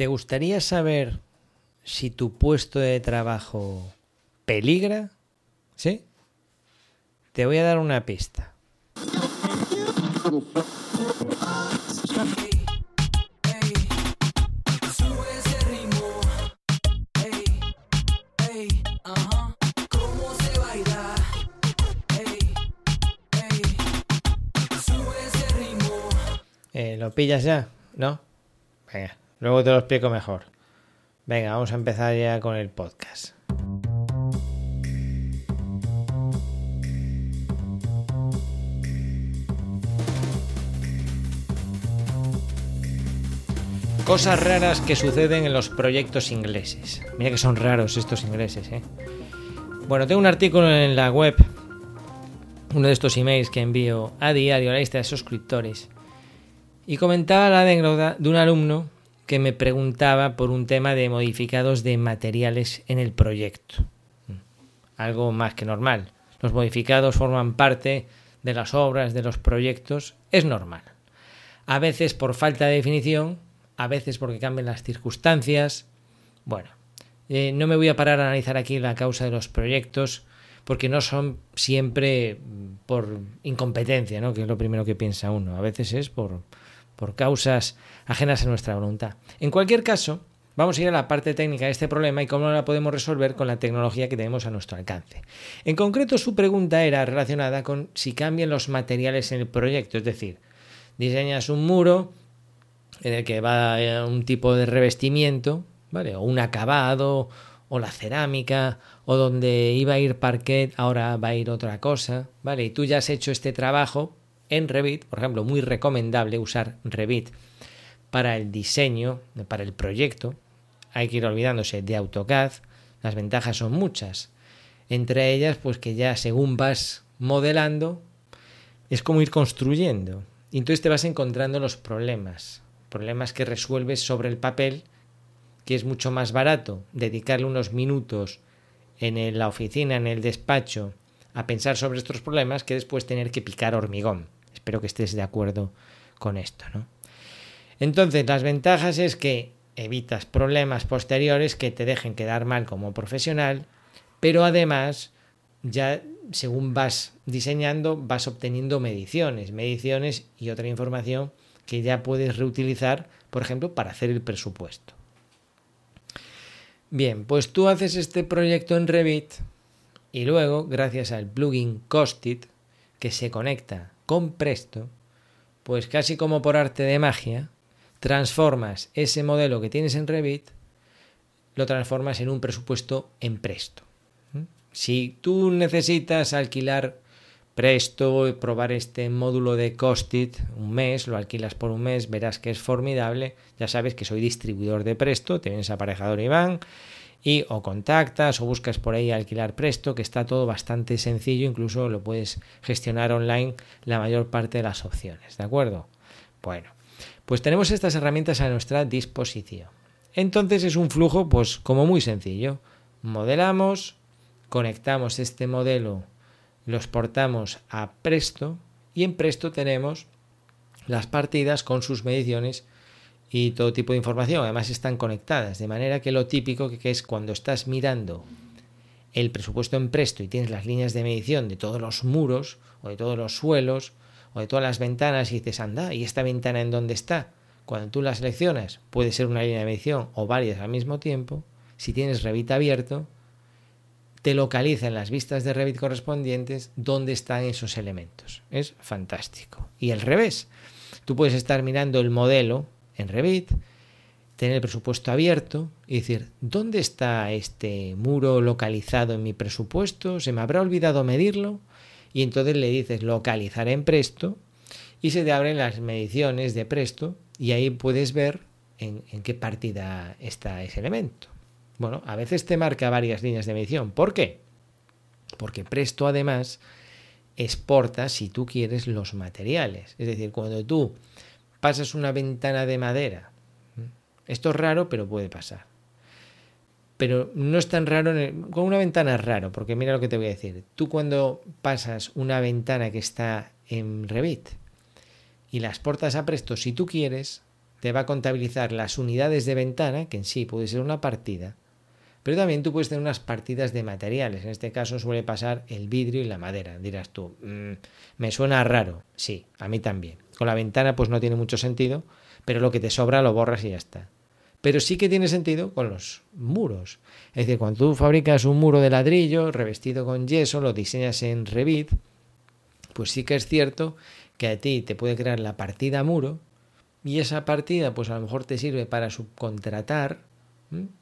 ¿Te gustaría saber si tu puesto de trabajo peligra? ¿Sí? Te voy a dar una pista. Eh, ¿Lo pillas ya? ¿No? Venga, luego te lo explico mejor. Venga, vamos a empezar ya con el podcast. Cosas raras que suceden en los proyectos ingleses. Mira que son raros estos ingleses, ¿eh? Bueno, tengo un artículo en la web, uno de estos emails que envío a diario a la lista de suscriptores, y comentaba la de un alumno que me preguntaba por un tema de modificados de materiales en el proyecto. Algo más que normal. Los modificados forman parte de las obras, de los proyectos, es normal. A veces por falta de definición, a veces porque cambian las circunstancias. Bueno, eh, no me voy a parar a analizar aquí la causa de los proyectos, porque no son siempre por incompetencia, ¿no? que es lo primero que piensa uno. A veces es por, por causas ajenas a nuestra voluntad. En cualquier caso, vamos a ir a la parte técnica de este problema y cómo la podemos resolver con la tecnología que tenemos a nuestro alcance. En concreto, su pregunta era relacionada con si cambian los materiales en el proyecto, es decir, diseñas un muro en el que va un tipo de revestimiento, ¿vale? O un acabado, o la cerámica, o donde iba a ir parquet, ahora va a ir otra cosa, ¿vale? Y tú ya has hecho este trabajo en Revit, por ejemplo, muy recomendable usar Revit para el diseño, para el proyecto. Hay que ir olvidándose de AutoCAD. Las ventajas son muchas. Entre ellas, pues que ya según vas modelando, es como ir construyendo. Y entonces te vas encontrando los problemas problemas que resuelves sobre el papel, que es mucho más barato dedicarle unos minutos en la oficina, en el despacho, a pensar sobre estos problemas que después tener que picar hormigón. Espero que estés de acuerdo con esto, ¿no? Entonces, las ventajas es que evitas problemas posteriores que te dejen quedar mal como profesional, pero además ya según vas diseñando vas obteniendo mediciones, mediciones y otra información que ya puedes reutilizar, por ejemplo, para hacer el presupuesto. Bien, pues tú haces este proyecto en Revit y luego, gracias al plugin Costit, que se conecta con Presto, pues casi como por arte de magia, transformas ese modelo que tienes en Revit, lo transformas en un presupuesto en Presto. ¿Mm? Si tú necesitas alquilar Presto, probar este módulo de Costit un mes, lo alquilas por un mes, verás que es formidable. Ya sabes que soy distribuidor de Presto, tienes aparejador Iván y o contactas o buscas por ahí alquilar Presto, que está todo bastante sencillo, incluso lo puedes gestionar online la mayor parte de las opciones, ¿de acuerdo? Bueno, pues tenemos estas herramientas a nuestra disposición. Entonces es un flujo pues como muy sencillo. Modelamos, conectamos este modelo lo exportamos a Presto y en Presto tenemos las partidas con sus mediciones y todo tipo de información. Además están conectadas, de manera que lo típico que es cuando estás mirando el presupuesto en Presto y tienes las líneas de medición de todos los muros o de todos los suelos o de todas las ventanas y dices, anda, ¿y esta ventana en dónde está? Cuando tú la seleccionas, puede ser una línea de medición o varias al mismo tiempo. Si tienes Revit abierto, te localiza en las vistas de Revit correspondientes dónde están esos elementos. Es fantástico. Y al revés, tú puedes estar mirando el modelo en Revit, tener el presupuesto abierto y decir, ¿dónde está este muro localizado en mi presupuesto? ¿Se me habrá olvidado medirlo? Y entonces le dices localizar en Presto y se te abren las mediciones de Presto y ahí puedes ver en, qué partida está ese elemento. Bueno, a veces te marca varias líneas de medición. ¿Por qué? Porque Presto además exporta, si tú quieres, los materiales. Es decir, cuando tú pasas una ventana de madera, esto es raro, pero puede pasar. Pero no es tan raro, con una ventana es raro, porque mira lo que te voy a decir. Tú cuando pasas una ventana que está en Revit y la exportas a Presto, si tú quieres, te va a contabilizar las unidades de ventana, que en sí puede ser una partida, pero también tú puedes tener unas partidas de materiales. En este caso suele pasar el vidrio y la madera. Dirás tú, mm, me suena raro. Sí, a mí también. Con la ventana pues no tiene mucho sentido, pero lo que te sobra lo borras y ya está. Pero sí que tiene sentido con los muros. Es decir, cuando tú fabricas un muro de ladrillo revestido con yeso, lo diseñas en Revit, pues sí que es cierto que a ti te puede crear la partida muro y esa partida pues a lo mejor te sirve para subcontratar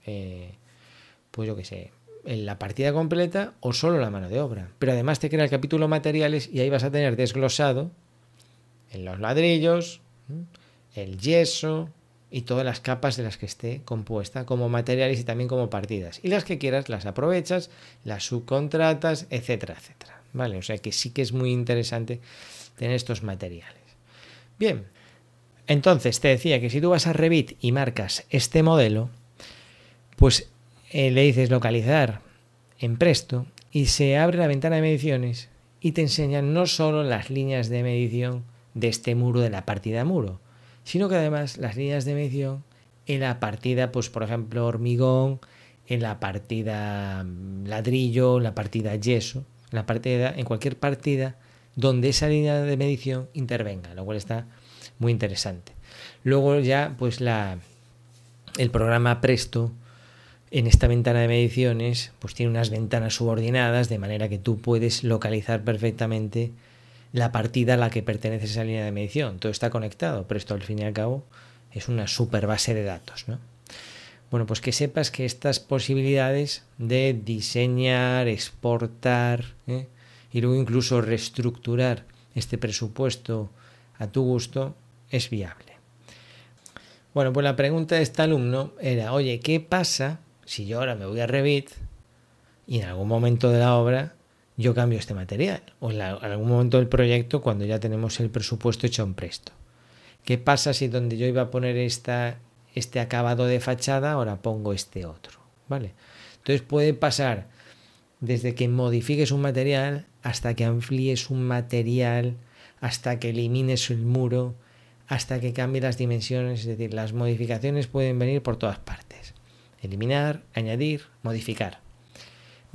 eh, pues yo qué sé, en la partida completa o solo la mano de obra. Pero además te crea el capítulo materiales y ahí vas a tener desglosado en los ladrillos, el yeso y todas las capas de las que esté compuesta como materiales y también como partidas. Y las que quieras las aprovechas, las subcontratas, etcétera, etcétera. Vale, o sea que sí que es muy interesante tener estos materiales. Bien, entonces te decía que si tú vas a Revit y marcas este modelo, pues eh, le dices localizar en Presto y se abre la ventana de mediciones y te enseñan no solo las líneas de medición de este muro de la partida muro, sino que además las líneas de medición en la partida, pues por ejemplo, hormigón, en la partida mm, ladrillo, en la partida yeso, en la partida, en cualquier partida donde esa línea de medición intervenga, lo cual está muy interesante. Luego ya, pues la, el programa Presto en esta ventana de mediciones, pues tiene unas ventanas subordinadas de manera que tú puedes localizar perfectamente la partida a la que pertenece esa línea de medición. Todo está conectado, pero esto al fin y al cabo es una super base de datos, ¿no? Bueno, pues que sepas que estas posibilidades de diseñar, exportar ¿eh? y luego incluso reestructurar este presupuesto a tu gusto es viable. Bueno, pues la pregunta de este alumno era, oye, ¿qué pasa si yo ahora me voy a Revit y en algún momento de la obra yo cambio este material o en, algún momento del proyecto cuando ya tenemos el presupuesto hecho en presto. ¿Qué pasa si donde yo iba a poner esta, este acabado de fachada ahora pongo este otro? ¿Vale? Entonces puede pasar desde que modifiques un material hasta que amplíes un material, hasta que elimines el muro, hasta que cambie las dimensiones, es decir, las modificaciones pueden venir por todas partes eliminar, añadir, modificar.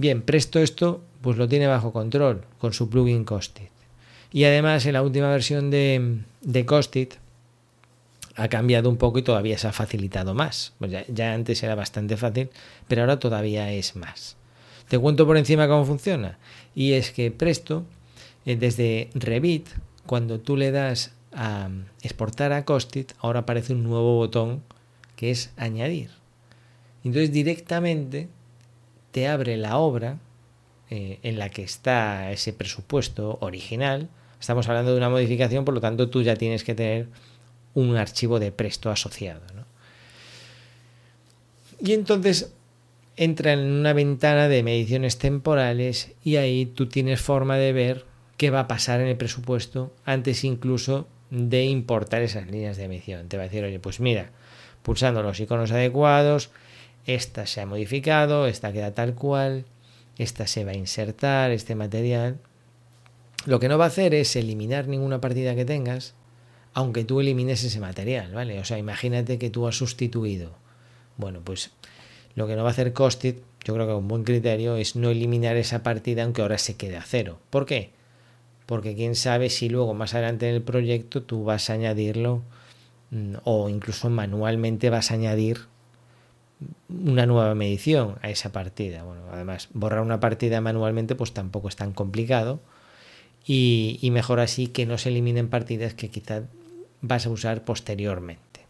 Bien, Presto esto pues lo tiene bajo control con su plugin Costit. Y además en la última versión de, de Costit ha cambiado un poco y todavía se ha facilitado más. Pues ya, antes era bastante fácil, pero ahora todavía es más. Te cuento por encima cómo funciona. Y es que Presto, eh, desde Revit, cuando tú le das a exportar a Costit, ahora aparece un nuevo botón que es añadir. Entonces directamente te abre la obra eh, en la que está ese presupuesto original. Estamos hablando de una modificación, por lo tanto tú ya tienes que tener un archivo de presto asociado. Y entonces entra en una ventana de mediciones temporales y ahí tú tienes forma de ver qué va a pasar en el presupuesto antes incluso de importar esas líneas de medición. Te va a decir, oye, pues mira, pulsando los iconos adecuados, esta se ha modificado, esta queda tal cual, esta se va a insertar, este material. Lo que no va a hacer es eliminar ninguna partida que tengas, aunque tú elimines ese material, ¿vale? O sea, imagínate que tú has sustituido. Bueno, pues lo que no va a hacer Costit, yo creo que un buen criterio es no eliminar esa partida aunque ahora se quede a cero. ¿Por qué? Porque quién sabe si luego más adelante en el proyecto tú vas a añadirlo mm, o incluso manualmente vas a añadir una nueva medición a esa partida. Bueno, además, borrar una partida manualmente pues tampoco es tan complicado y, mejor así que no se eliminen partidas que quizás vas a usar posteriormente.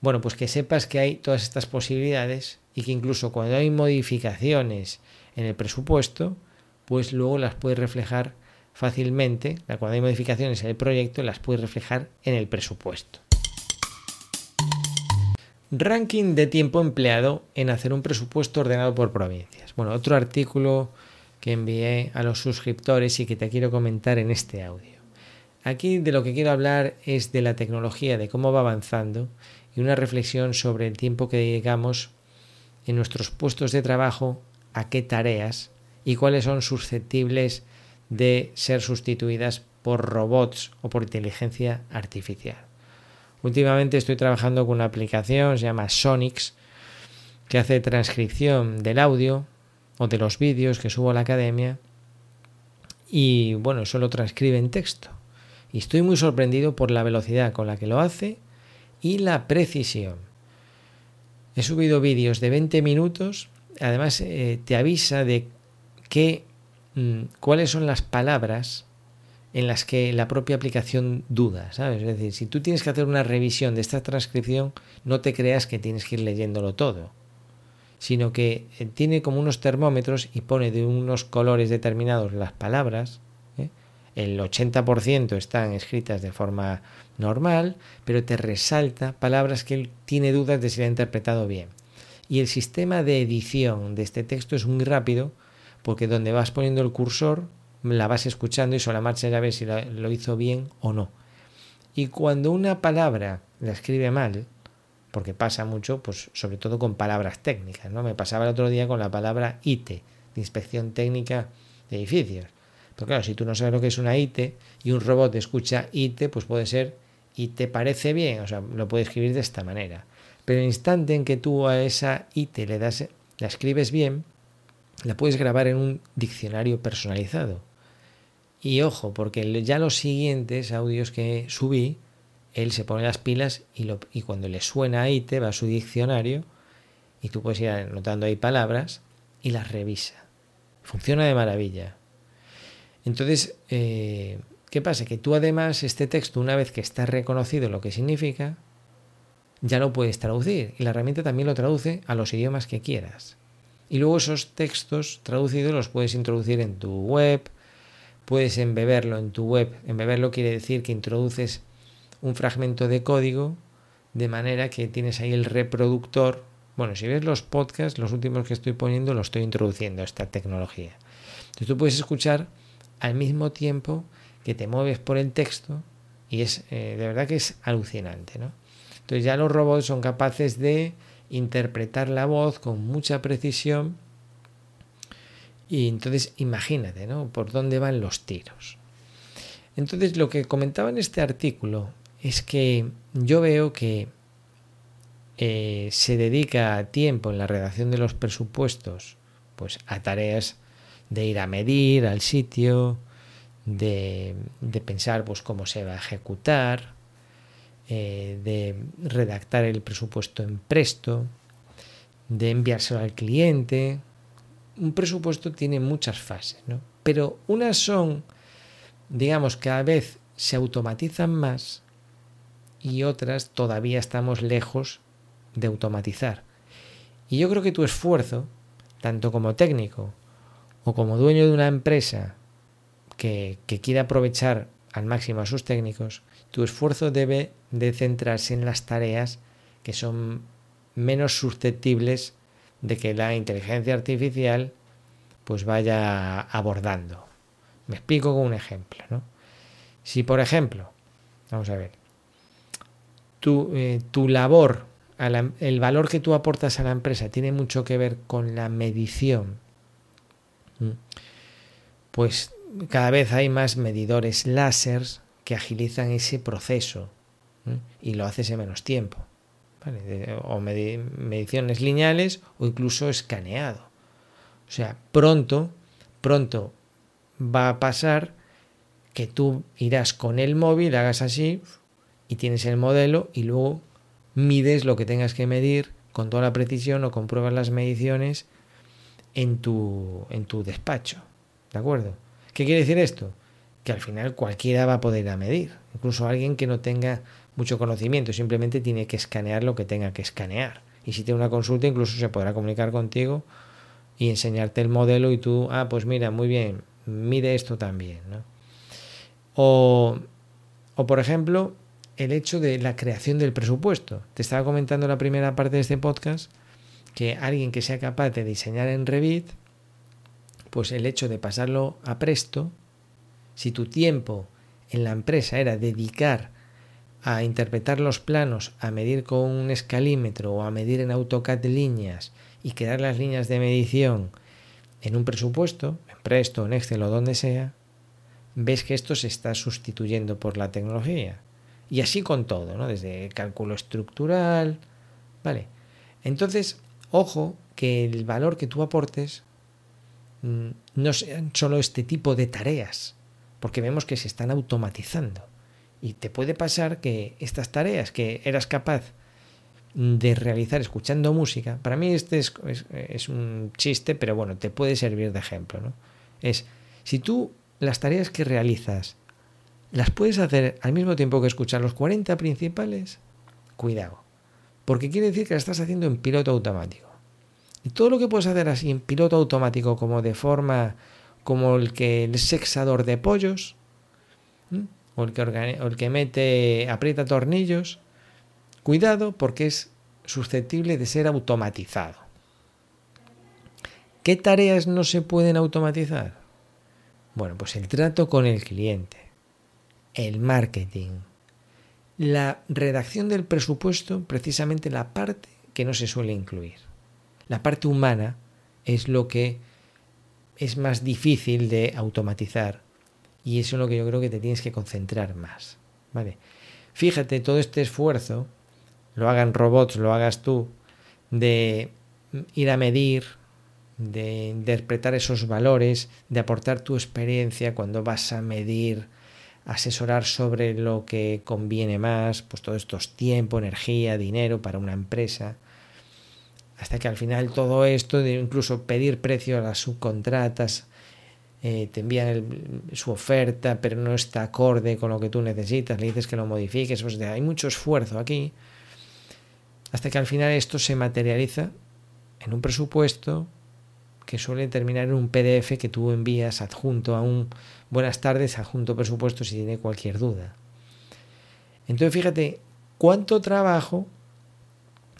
Bueno, pues que sepas que hay todas estas posibilidades y que incluso cuando hay modificaciones en el presupuesto, pues luego las puedes reflejar fácilmente. Cuando hay modificaciones en el proyecto, las puedes reflejar en el presupuesto. Ranking de tiempo empleado en hacer un presupuesto ordenado por provincias. Bueno, otro artículo que envié a los suscriptores y que te quiero comentar en este audio. Aquí de lo que quiero hablar es de la tecnología, de cómo va avanzando y una reflexión sobre el tiempo que dedicamos en nuestros puestos de trabajo a qué tareas y cuáles son susceptibles de ser sustituidas por robots o por inteligencia artificial. Últimamente estoy trabajando con una aplicación, se llama Sonix, que hace transcripción del audio o de los vídeos que subo a la academia y bueno, eso lo transcribe en texto. Y estoy muy sorprendido por la velocidad con la que lo hace y la precisión. He subido vídeos de 20 minutos, además eh, te avisa de qué, mm, cuáles son las palabras en las que la propia aplicación duda, ¿sabes? Es decir, si tú tienes que hacer una revisión de esta transcripción, no te creas que tienes que ir leyéndolo todo, sino que eh, tiene como unos termómetros y pone de unos colores determinados las palabras. ¿eh? El 80% están escritas de forma normal, pero te resalta palabras que él tiene dudas de si la ha interpretado bien. Y el sistema de edición de este texto es muy rápido, porque donde vas poniendo el cursor, la vas escuchando y sobre la marcha ya ves si lo hizo bien o no. Y cuando una palabra la escribe mal, porque pasa mucho, pues sobre todo con palabras técnicas, ¿no? Me pasaba el otro día con la palabra IT, de inspección técnica de edificios. Pero claro, si tú no sabes lo que es una IT y un robot escucha IT, pues puede ser y te parece bien, o sea, lo puede escribir de esta manera. Pero el instante en que tú a esa IT le das, la escribes bien, la puedes grabar en un diccionario personalizado. Y ojo, porque ya los siguientes audios que subí, él se pone las pilas y, cuando le suena ahí te va a su diccionario y tú puedes ir anotando ahí palabras y las revisa. Funciona de maravilla. Entonces, eh, ¿qué pasa? Que tú además este texto, una vez que está reconocido lo que significa, ya lo puedes traducir y la herramienta también lo traduce a los idiomas que quieras. Y luego esos textos traducidos los puedes introducir en tu web, puedes embeberlo en tu web. Embeberlo quiere decir que introduces un fragmento de código de manera que tienes ahí el reproductor. Bueno, si ves los podcasts, los últimos que estoy poniendo, lo estoy introduciendo esta tecnología. Entonces tú puedes escuchar al mismo tiempo que te mueves por el texto y es eh, de verdad que es alucinante, ¿no? Entonces ya los robots son capaces de interpretar la voz con mucha precisión y entonces imagínate, ¿no? Por dónde van los tiros. Entonces lo que comentaba en este artículo es que yo veo que eh, se dedica tiempo en la redacción de los presupuestos pues a tareas de ir a medir al sitio, de, pensar pues cómo se va a ejecutar, eh, de redactar el presupuesto en presto, de enviárselo al cliente. Un presupuesto tiene muchas fases, ¿no? Pero unas son, digamos, cada vez se automatizan más y otras todavía estamos lejos de automatizar. Y yo creo que tu esfuerzo, tanto como técnico o como dueño de una empresa que, que quiere aprovechar al máximo a sus técnicos, tu esfuerzo debe de centrarse en las tareas que son menos susceptibles de que la inteligencia artificial pues vaya abordando. Me explico con un ejemplo, ¿no? Si por ejemplo, vamos a ver, tu, eh, tu labor, el valor que tú aportas a la empresa tiene mucho que ver con la medición, pues cada vez hay más medidores láseres que agilizan ese proceso y lo haces en menos tiempo. O mediciones lineales o incluso escaneado. O sea, pronto, pronto va a pasar que tú irás con el móvil, hagas así, y tienes el modelo y luego mides lo que tengas que medir con toda la precisión o compruebas las mediciones en tu, en tu despacho. ¿De acuerdo? ¿Qué quiere decir esto? Que al final cualquiera va a poder medir, incluso alguien que no tenga mucho conocimiento, simplemente tiene que escanear lo que tenga que escanear. Y si tiene una consulta, incluso se podrá comunicar contigo y enseñarte el modelo y tú, ah, pues mira, muy bien, mide esto también. O, o por ejemplo, el hecho de la creación del presupuesto. Te estaba comentando en la primera parte de este podcast que alguien que sea capaz de diseñar en Revit, pues el hecho de pasarlo a Presto, si tu tiempo en la empresa era dedicar a interpretar los planos, a medir con un escalímetro o a medir en AutoCAD líneas y crear las líneas de medición en un presupuesto, en Presto, en Excel o donde sea, ves que esto se está sustituyendo por la tecnología. Y así con todo, ¿no? Desde cálculo estructural, ¿vale? Entonces, ojo que el valor que tú aportes mm, no sean solo este tipo de tareas, porque vemos que se están automatizando. Y te puede pasar que estas tareas que eras capaz de realizar escuchando música, para mí este es, es, un chiste, pero bueno, te puede servir de ejemplo, ¿no? Es, si tú las tareas que realizas las puedes hacer al mismo tiempo que escuchar los 40 principales, cuidado, porque quiere decir que las estás haciendo en piloto automático. Y todo lo que puedes hacer así en piloto automático, como de forma como el que el sexador de pollos, o el que, el que mete, aprieta tornillos, cuidado porque es susceptible de ser automatizado. ¿Qué tareas no se pueden automatizar? Bueno, pues el trato con el cliente, el marketing, la redacción del presupuesto, precisamente la parte que no se suele incluir. La parte humana es lo que es más difícil de automatizar y eso es lo que yo creo que te tienes que concentrar más. ¿vale? Fíjate, todo este esfuerzo, lo hagan robots, lo hagas tú, de ir a medir, de interpretar esos valores, de aportar tu experiencia cuando vas a medir, asesorar sobre lo que conviene más, pues todo esto es tiempo, energía, dinero para una empresa, hasta que al final todo esto, incluso pedir precio a las subcontratas, eh, te envían su oferta, pero no está acorde con lo que tú necesitas, le dices que lo modifiques, pues hay mucho esfuerzo aquí, hasta que al final esto se materializa en un presupuesto que suele terminar en un PDF que tú envías adjunto a un buenas tardes, adjunto presupuesto si tiene cualquier duda. Entonces fíjate cuánto trabajo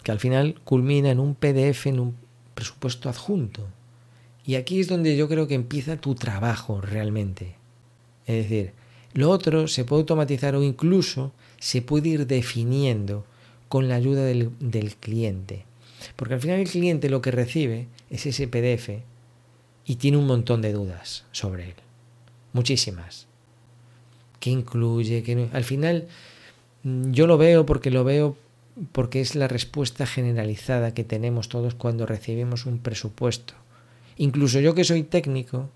que al final culmina en un PDF, en un presupuesto adjunto. Y aquí es donde yo creo que empieza tu trabajo realmente. Es decir, lo otro se puede automatizar o incluso se puede ir definiendo con la ayuda del, cliente. Porque al final el cliente lo que recibe es ese PDF y tiene un montón de dudas sobre él. Muchísimas. ¿Qué incluye? ¿Qué Al final mm, yo lo veo porque lo veo porque es la respuesta generalizada que tenemos todos cuando recibimos un presupuesto. Incluso yo que soy técnico,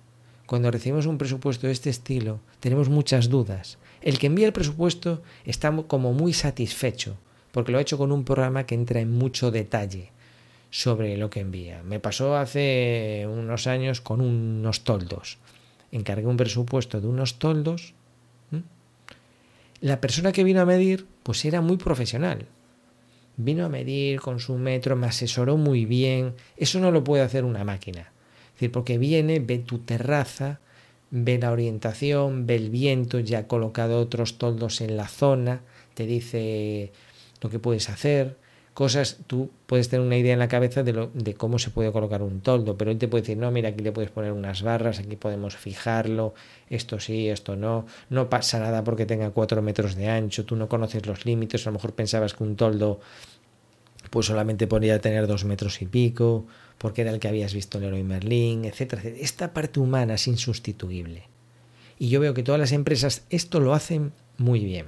cuando recibimos un presupuesto de este estilo, tenemos muchas dudas. El que envía el presupuesto está como muy satisfecho, porque lo ha hecho con un programa que entra en mucho detalle sobre lo que envía. Me pasó hace unos años con unos toldos. Encargué un presupuesto de unos toldos. La persona que vino a medir, pues era muy profesional. Vino a medir con su metro, me asesoró muy bien. Eso no lo puede hacer una máquina. Es decir, porque viene, ve tu terraza, ve la orientación, ve el viento, ya ha colocado otros toldos en la zona, te dice lo que puedes hacer, cosas, tú puedes tener una idea en la cabeza de, de cómo se puede colocar un toldo, pero él te puede decir, no, mira, aquí le puedes poner unas barras, aquí podemos fijarlo, esto sí, esto no, no pasa nada porque tenga cuatro metros de ancho, tú no conoces los límites, a lo mejor pensabas que un toldo pues solamente podría tener dos metros y pico, porque era el que habías visto en Leroy Merlin, etcétera, etcétera. Esta parte humana es insustituible. Y yo veo que todas las empresas esto lo hacen muy bien.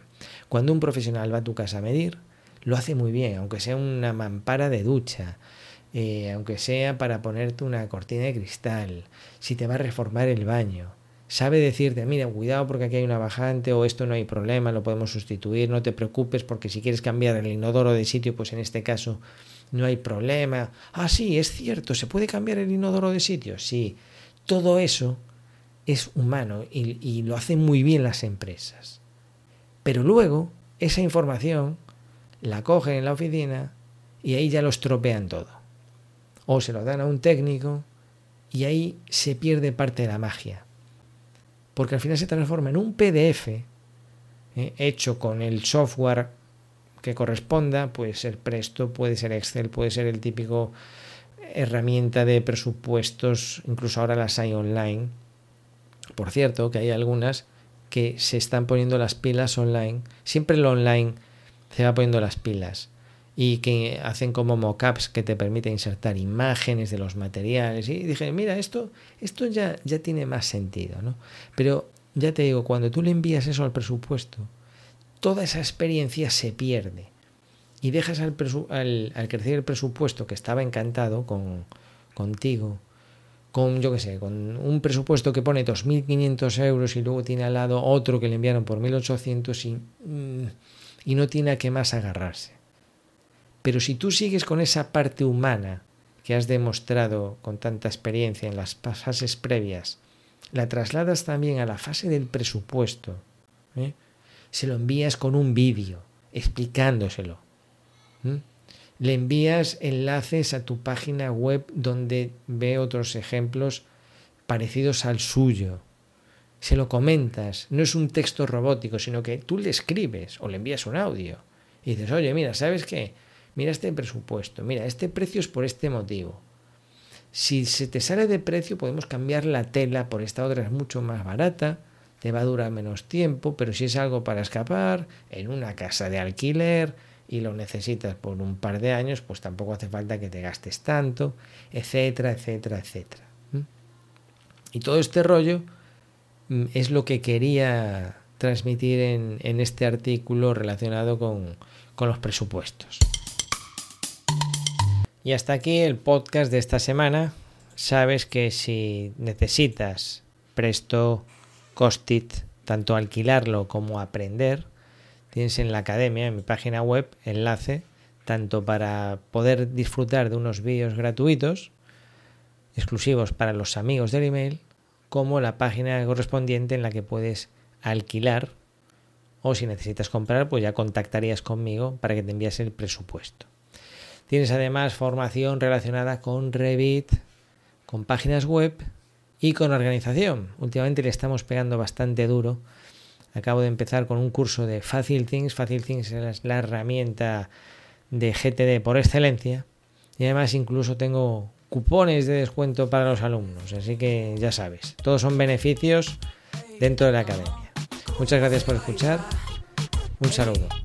Cuando un profesional va a tu casa a medir, lo hace muy bien, aunque sea una mampara de ducha, eh, aunque sea para ponerte una cortina de cristal, si te va a reformar el baño. Sabe decirte, mira, cuidado porque aquí hay una bajante o esto no hay problema, lo podemos sustituir, no te preocupes porque si quieres cambiar el inodoro de sitio, pues en este caso no hay problema. Ah, sí, es cierto, ¿se puede cambiar el inodoro de sitio? Sí, todo eso es humano y, y lo hacen muy bien las empresas. Pero luego, esa información la cogen en la oficina y ahí ya lo estropean todo. O se lo dan a un técnico y ahí se pierde parte de la magia. Porque al final se transforma en un PDF eh, hecho con el software que corresponda, puede ser Presto, puede ser Excel, puede ser el típico herramienta de presupuestos, incluso ahora las hay online. Por cierto, que hay algunas que se están poniendo las pilas online. Siempre lo online se va poniendo las pilas y que hacen como mockups que te permiten insertar imágenes de los materiales. Y dije mira esto esto ya ya tiene más sentido no pero ya te digo cuando tú le envías eso al presupuesto toda esa experiencia se pierde. Y dejas al, al, crecer el presupuesto que estaba encantado con, contigo, con, yo qué sé, con un presupuesto que pone 2.500 euros y luego tiene al lado otro que le enviaron por 1.800 y, mm, y no tiene a qué más agarrarse. Pero si tú sigues con esa parte humana que has demostrado con tanta experiencia en las fases previas, la trasladas también a la fase del presupuesto, ¿eh? se lo envías con un vídeo explicándoselo, le envías enlaces a tu página web donde ve otros ejemplos parecidos al suyo. Se lo comentas, no es un texto robótico, sino que tú le escribes o le envías un audio y dices, oye, mira, ¿sabes qué? Mira este presupuesto, mira, este precio es por este motivo. Si se te sale de precio, podemos cambiar la tela por esta otra, es mucho más barata, te va a durar menos tiempo, pero si es algo para escapar, en una casa de alquiler, y lo necesitas por un par de años, pues tampoco hace falta que te gastes tanto, etcétera, etcétera, etcétera. Y todo este rollo mm, es lo que quería transmitir en, este artículo relacionado con los presupuestos. Y hasta aquí el podcast de esta semana. Sabes que si necesitas Presto, Costit, tanto alquilarlo como aprender, Tienes en la academia, en mi página web, enlace tanto para poder disfrutar de unos vídeos gratuitos exclusivos para los amigos del email, como la página correspondiente en la que puedes alquilar o si necesitas comprar, pues ya contactarías conmigo para que te envíes el presupuesto. Tienes además formación relacionada con Revit, con páginas web y con organización. Últimamente le estamos pegando bastante duro Acabo de empezar con un curso de Facil Things. Facil Things es la herramienta de GTD por excelencia. Y además incluso tengo cupones de descuento para los alumnos. Así que ya sabes, todos son beneficios dentro de la academia. Muchas gracias por escuchar. Un saludo.